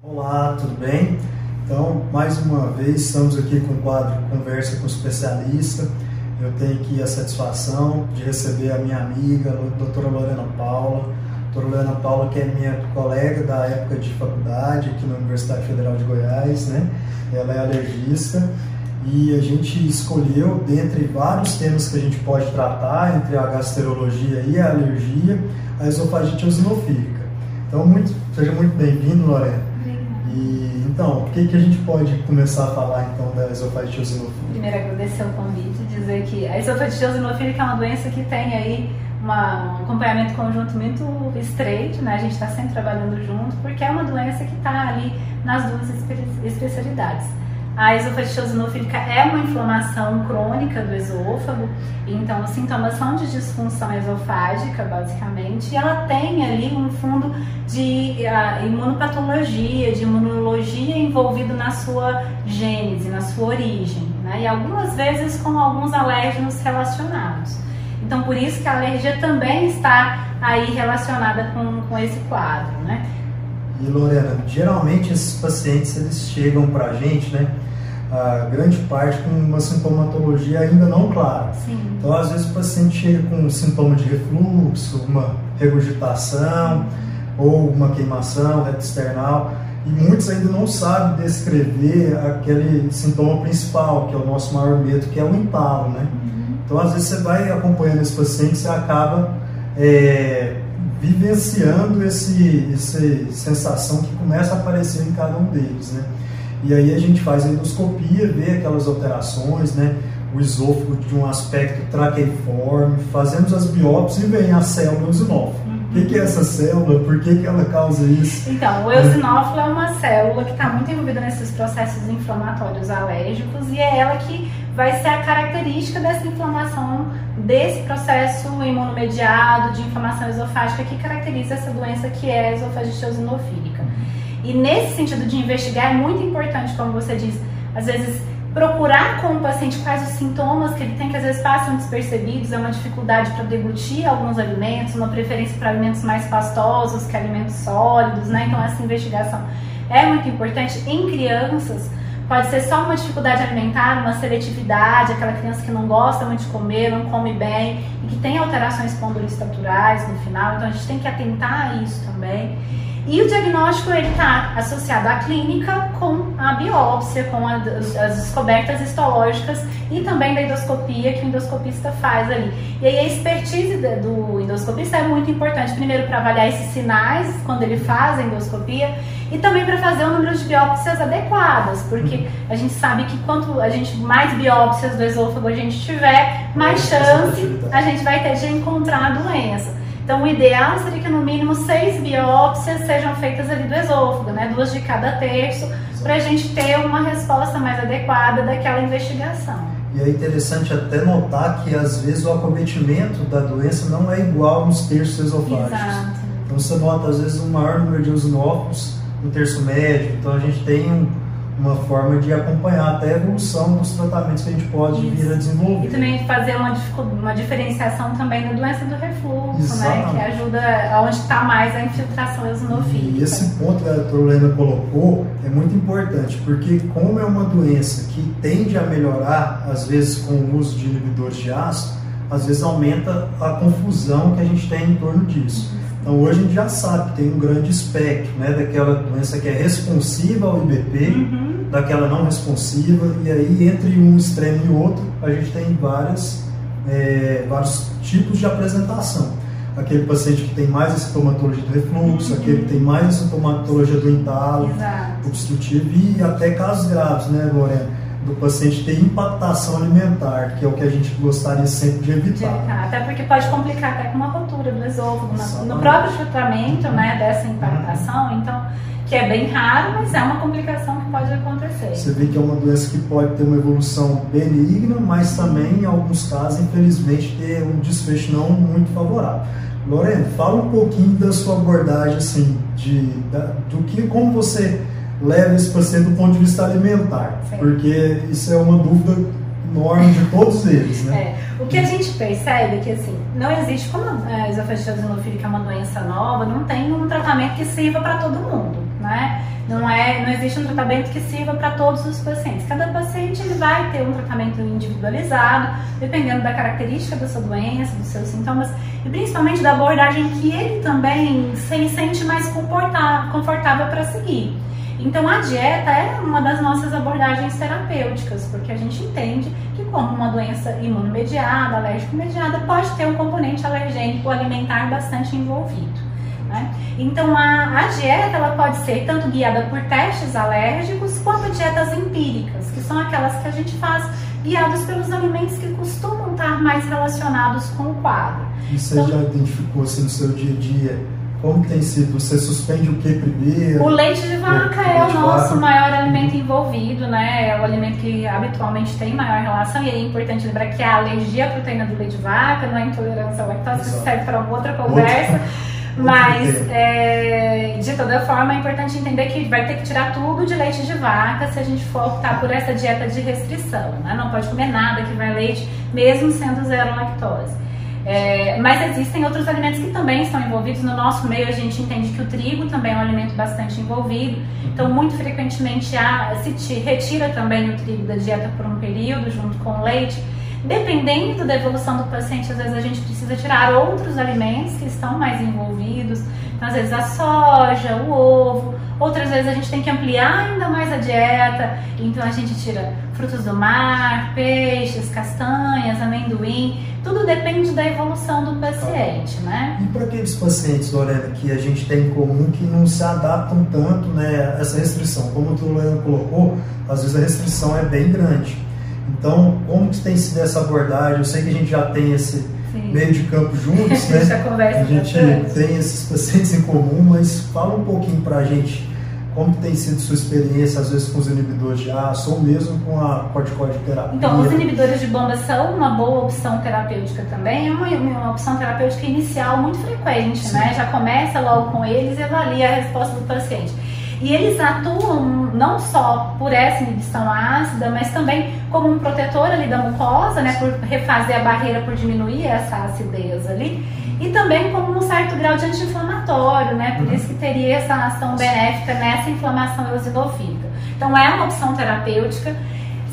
Olá, tudo bem? Então, mais uma vez, estamos aqui com o quadro Conversa com o Especialista. Eu tenho aqui a satisfação de receber a minha amiga, a doutora Lorena Paula. Doutora Lorena Paula, que é minha colega da época de faculdade aqui na Universidade Federal de Goiás, né? Ela é alergista e a gente escolheu, dentre vários temas que a gente pode tratar, entre a gastrologia e a alergia, a esofagite eosinofílica. Então, muito, seja muito bem-vindo, Lorena. E, então, o que, que a gente pode começar a falar então da esofagite eosinofílica? Primeiro, agradecer o convite e dizer que a esofagite eosinofílica é uma doença que tem aí uma, um acompanhamento conjunto muito estreito, né? A gente está sempre trabalhando junto, porque é uma doença que está ali nas duas especialidades. A esofagite eosinofílica é uma inflamação crônica do esôfago, então os sintomas são de disfunção esofágica, basicamente, e ela tem ali um fundo de uh, imunopatologia, de imunologia envolvido na sua gênese, na sua origem, né? e algumas vezes com alguns alérgenos relacionados. Então, por isso que a alergia também está aí relacionada com, com esse quadro, né? E Lorena, geralmente esses pacientes eles chegam para a gente, né? A grande parte com uma sintomatologia ainda não clara. Sim. Então, às vezes, o paciente chega com um sintoma de refluxo, uma regurgitação ou uma queimação reto external e muitos ainda não sabem descrever aquele sintoma principal, que é o nosso maior medo, que é o entalo, né? Uhum. Então, às vezes, você vai acompanhando esse paciente e acaba é, vivenciando esse, essa sensação que começa a aparecer em cada um deles, né? E aí a gente faz a endoscopia, vê aquelas alterações, né? O esôfago de um aspecto traqueiforme, fazemos as biópsias e vem a célula eosinófila. O que, que, é essa célula? Por que, que ela causa isso? Então, o eosinófilo é uma célula que está muito envolvida nesses processos inflamatórios alérgicos e é ela que vai ser a característica dessa inflamação, desse processo imunomediado de inflamação esofágica que caracteriza essa doença que é a esofagite eosinofílica. E nesse sentido de investigar é muito importante, como você diz, às vezes procurar com o paciente quais os sintomas que ele tem, que às vezes passam despercebidos, é uma dificuldade para deglutir alguns alimentos, uma preferência para alimentos mais pastosos que alimentos sólidos, né? Então essa investigação é muito importante em crianças. Pode ser só uma dificuldade alimentar, uma seletividade, aquela criança que não gosta muito de comer, não come bem e que tem alterações espondilostaturais no final. Então a gente tem que atentar a isso também. E o diagnóstico ele está associado à clínica com a biópsia, com a, as descobertas histológicas e também da endoscopia que o endoscopista faz ali. E aí a expertise do endoscopista é muito importante, primeiro para avaliar esses sinais quando ele faz a endoscopia e também para fazer o número de biópsias adequadas, porque a gente sabe que quanto a gente mais biópsias do esôfago a gente tiver, mais chance a gente vai ter de encontrar a doença. Então, o ideal seria que no mínimo seis biópsias sejam feitas ali do esôfago, né? Duas de cada terço, para a gente ter uma resposta mais adequada daquela investigação. E é interessante até notar que às vezes o acometimento da doença não é igual nos terços esofágicos. Exato. Então você nota às vezes um maior número de usinófilos no terço médio. Então a gente tem um uma forma de acompanhar até a evolução dos tratamentos que a gente pode Isso. vir a desenvolver. E também fazer uma, uma diferenciação também da doença do refluxo, Exatamente. né? Que ajuda onde está mais a infiltração eosinofílica. E esse ponto que a doutora Helena colocou é muito importante, porque como é uma doença que tende a melhorar, às vezes com o uso de inibidores de ácido, às vezes aumenta a confusão que a gente tem em torno disso. Então hoje a gente já sabe que tem um grande espectro, né, daquela doença que é responsiva ao IBP, uhum. daquela não responsiva, e aí entre um extremo e outro a gente tem várias, é, vários tipos de apresentação. Aquele paciente que tem mais a sintomatologia do refluxo, uhum. aquele que tem mais a sintomatologia do entalo, obstrutivo e até casos graves, né, Lorena? Do paciente ter impactação alimentar, que é o que a gente gostaria sempre de evitar. De evitar. Até porque pode complicar até com uma rotura do esôfago, no próprio tratamento né, dessa impactação, então, que é bem raro, mas é uma complicação que pode acontecer. Você vê que é uma doença que pode ter uma evolução benigna, mas também, em alguns casos, infelizmente, ter um desfecho não muito favorável. Lorena, fala um pouquinho da sua abordagem, assim, de, da, do que, como você leva esse paciente do ponto de vista alimentar, Sim. porque isso é uma dúvida enorme de todos eles, né? É. O que a gente percebe é que assim, não existe, como a esofagite eosinofílica é uma doença nova, não tem um tratamento que sirva para todo mundo. né? Não, é, não existe um tratamento que sirva para todos os pacientes. Cada paciente ele vai ter um tratamento individualizado, dependendo da característica da sua doença, dos seus sintomas e principalmente da abordagem que ele também se sente mais confortável para seguir. Então a dieta é uma das nossas abordagens terapêuticas, porque a gente entende que como uma doença imunomediada, alérgico-mediada, pode ter um componente alergênico alimentar bastante envolvido. Né? Então a, a, dieta ela pode ser tanto guiada por testes alérgicos quanto dietas empíricas, que são aquelas que a gente faz guiados pelos alimentos que costumam estar mais relacionados com o quadro. E você então, já identificou assim, no seu dia a dia como tem sido? Você suspende o que primeiro? O leite de vaca o, é o nosso maior alimento envolvido, né? É o alimento que habitualmente tem maior relação. E é importante lembrar que a alergia à proteína do leite de vaca não é intolerância à lactose, isso serve para outra conversa. Mas, é, de toda forma, é importante entender que vai ter que tirar tudo de leite de vaca se a gente for optar por essa dieta de restrição. Né? Não pode comer nada que vai leite, mesmo sendo zero lactose. É, mas existem outros alimentos que também estão envolvidos. No nosso meio, a gente entende que o trigo também é um alimento bastante envolvido. Então, muito frequentemente há, se retira também o trigo da dieta por um período, junto com o leite. Dependendo da evolução do paciente, às vezes a gente precisa tirar outros alimentos que estão mais envolvidos. Então, às vezes a soja, o ovo. Outras vezes a gente tem que ampliar ainda mais a dieta. Então, a gente tira frutos do mar, peixes, castanhas, amendoim. Tudo depende da evolução do paciente, né? E para aqueles pacientes, Lorena, que a gente tem em comum que não se adaptam tanto né, a essa restrição, como o Lorena colocou, às vezes a restrição é bem grande. Então, como que tem sido essa abordagem? Eu sei que a gente já tem esse Sim. meio de campo juntos, né? a gente tem esses pacientes em comum, mas fala um pouquinho para a gente como tem sido sua experiência, às vezes, com os inibidores de aço ou mesmo com a corticoide terapia? Então, os inibidores de bomba são uma boa opção terapêutica também, é uma, uma opção terapêutica inicial muito frequente, Sim. né? Já começa logo com eles e avalia a resposta do paciente. E eles atuam não só por essa inibição ácida, mas também como um protetor ali da mucosa, né, por refazer a barreira, por diminuir essa acidez ali, e também como um certo grau de anti-inflamatório, né, por isso que teria essa ação benéfica nessa inflamação eosinofílica. Então é uma opção terapêutica.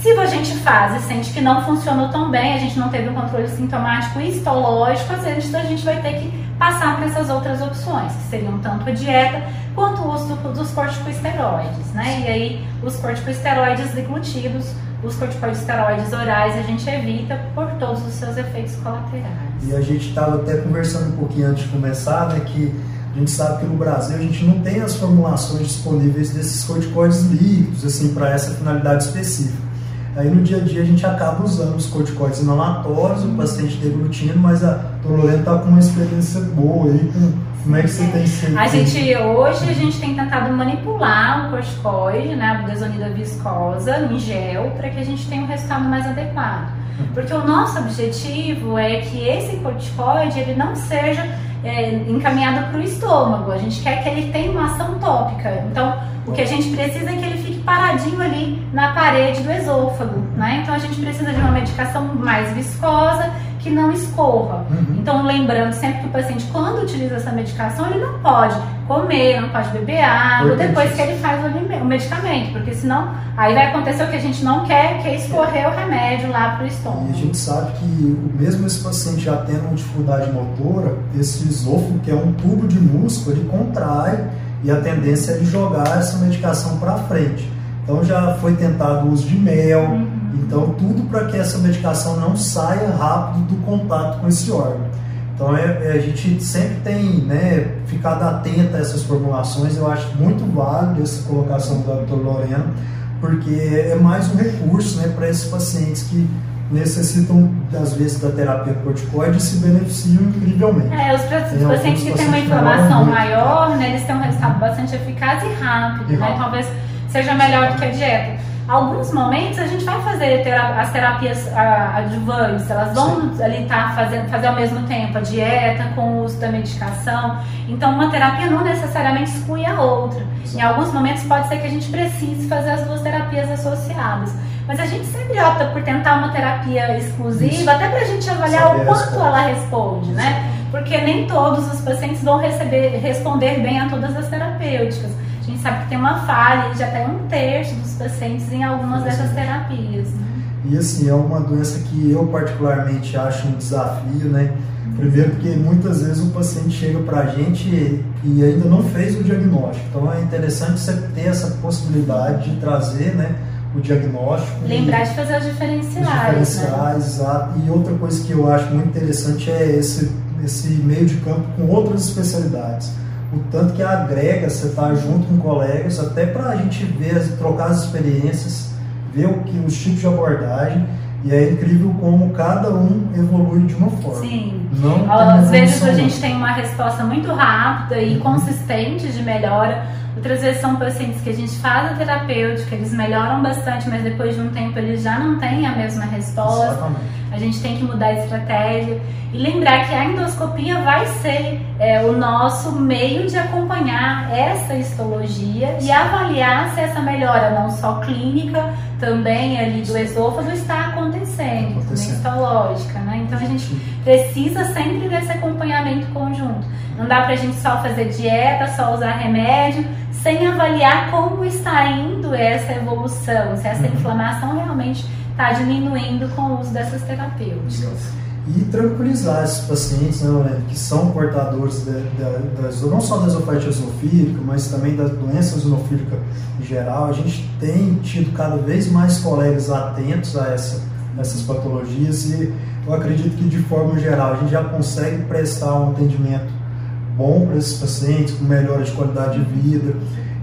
Se a gente faz e sente que não funcionou tão bem, a gente não teve um controle sintomático e histológico, às vezes a gente vai ter que passar para essas outras opções, que seriam tanto a dieta quanto o uso dos corticosteroides, né? E aí os corticosteroides deglutidos, os corticosteroides orais a gente evita por todos os seus efeitos colaterais. E a gente estava até conversando um pouquinho antes de começar, né, que a gente sabe que no Brasil a gente não tem as formulações disponíveis desses corticoides líquidos, assim, para essa finalidade específica. Aí no dia a dia a gente acaba usando os corticoides inalatórios, o paciente deglutindo, mas a Torolena está com uma experiência boa aí com como é que você tem sido? A gente, hoje a gente tem tentado manipular o corticoide, né, a budesonida viscosa, em gel, para que a gente tenha um resultado mais adequado. Porque o nosso objetivo é que esse corticoide ele não seja é, encaminhado para o estômago. A gente quer que ele tenha uma ação tópica. Então, o que a gente precisa é que ele fique paradinho ali na parede do esôfago, né? Então, a gente precisa de uma medicação mais viscosa que não escorra. Uhum. Então, lembrando sempre que o paciente, quando utiliza essa medicação, ele não pode comer, não pode beber água depois que ele faz o, medicamento, porque senão aí vai acontecer o que a gente não quer, que é escorrer o remédio lá para o estômago. E a gente sabe que mesmo esse paciente já tendo uma dificuldade motora, esse esôfago, que é um tubo de músculo, ele contrai e a tendência é de jogar essa medicação para frente. Então já foi tentado o uso de mel, uhum. então tudo para que essa medicação não saia rápido do contato com esse órgão. Então é, é, a gente sempre tem né, ficado atento a essas formulações, eu acho muito válido essa colocação do Dr. Lorena, porque é mais um recurso né, para esses pacientes que necessitam, às vezes, da terapia corticoide e se beneficiam incrivelmente. É, os, os pacientes que têm uma inflamação maior, né, eles têm um resultado bastante eficaz e rápido, e né, talvez seja melhor do que a dieta. Alguns momentos a gente vai fazer as terapias adjuvantes, elas vão Sim. ali estar tá fazendo fazer ao mesmo tempo a dieta com o uso da medicação. Então uma terapia não necessariamente exclui a outra. Em alguns momentos pode ser que a gente precise fazer as duas terapias associadas. Mas a gente sempre opta por tentar uma terapia exclusiva, Isso. até para a gente avaliar Saber o quanto ela responde, né? Porque nem todos os pacientes vão receber, responder bem a todas as terapêuticas. a gente sabe que tem uma falha de até um terço dos pacientes em algumas dessas terapias. Né? E assim, é uma doença que eu particularmente acho um desafio, né? Primeiro porque muitas vezes o paciente chega para a gente e ainda não fez o diagnóstico. Então é interessante você ter essa possibilidade de trazer né, o diagnóstico. Lembrar e, de fazer os diferenciais. Os diferenciais, né? exato. E outra coisa que eu acho muito interessante é esse, esse meio de campo com outras especialidades. O tanto que agrega, você estar tá junto com colegas, até para a gente ver, trocar as experiências, ver o que, os tipos de abordagem e é incrível como cada um evolui de uma forma. Sim. Não Às vezes a gente tem uma resposta muito rápida e consistente de melhora. Outras vezes são pacientes que a gente faz a terapêutica, eles melhoram bastante, mas depois de um tempo eles já não têm a mesma resposta. Exatamente. A gente tem que mudar a estratégia e lembrar que a endoscopia vai ser é, o nosso meio de acompanhar essa histologia e avaliar se essa melhora, não só clínica, também ali do esôfago, está acontecendo, acontecendo. histológica, né? Então a gente precisa sempre desse acompanhamento conjunto. Não dá pra gente só fazer dieta, só usar remédio, sem avaliar como está indo essa evolução, se essa uhum. inflamação realmente está diminuindo com o uso dessas terapêuticas. E tranquilizar esses pacientes, né, Lorena, que são portadores de, não só da esofagite eosofílica, mas também da doença eosinofílica em geral. A gente tem tido cada vez mais colegas atentos a essa, essas patologias e eu acredito que, de forma geral, a gente já consegue prestar um atendimento bom para esses pacientes, com melhora de qualidade de vida.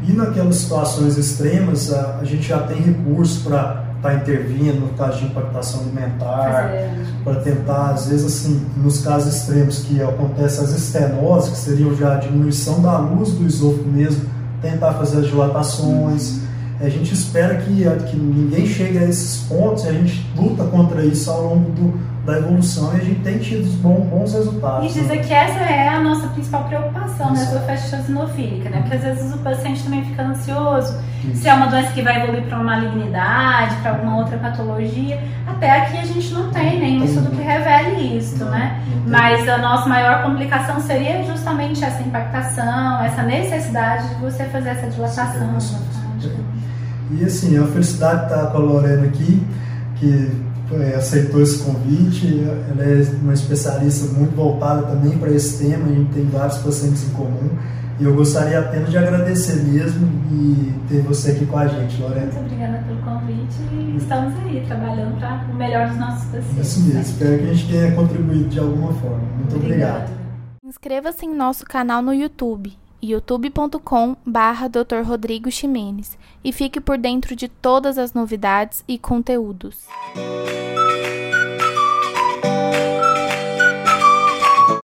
E naquelas situações extremas, a, a gente já tem recursos para estar tá intervindo no caso de impactação alimentar, para tentar, às vezes, assim, nos casos extremos que acontecem as estenoses, que seriam já a diminuição da luz do esôfago mesmo, tentar fazer as dilatações. Uhum. A gente espera que, que ninguém chegue a esses pontos e a gente luta contra isso ao longo do, da evolução e a gente tem tido bons, bons resultados. E dizer né? que essa é a nossa principal preocupação na esofagite sinofílica, né? Porque às vezes o paciente também fica ansioso, Isso. se é uma doença que vai evoluir para uma malignidade, para alguma outra patologia. Até aqui a gente não tem nenhum estudo que revele isso, né? Mas a nossa maior complicação seria justamente essa impactação, essa necessidade de você fazer essa dilatação. E assim, a felicidade de estar com a Lorena aqui, que aceitou esse convite. Ela é uma especialista muito voltada também para esse tema, a gente tem vários pacientes em comum. E eu gostaria apenas de agradecer mesmo e ter você aqui com a gente, Lorena. Muito obrigada pelo convite e estamos aí trabalhando para o melhor dos nossos pacientes. Isso mesmo, espero que a gente tenha contribuído de alguma forma. Muito Obrigada. obrigado. Inscreva-se em nosso canal no YouTube youtube.com barra Dr. Rodrigo Ximenes e fique por dentro de todas as novidades e conteúdos.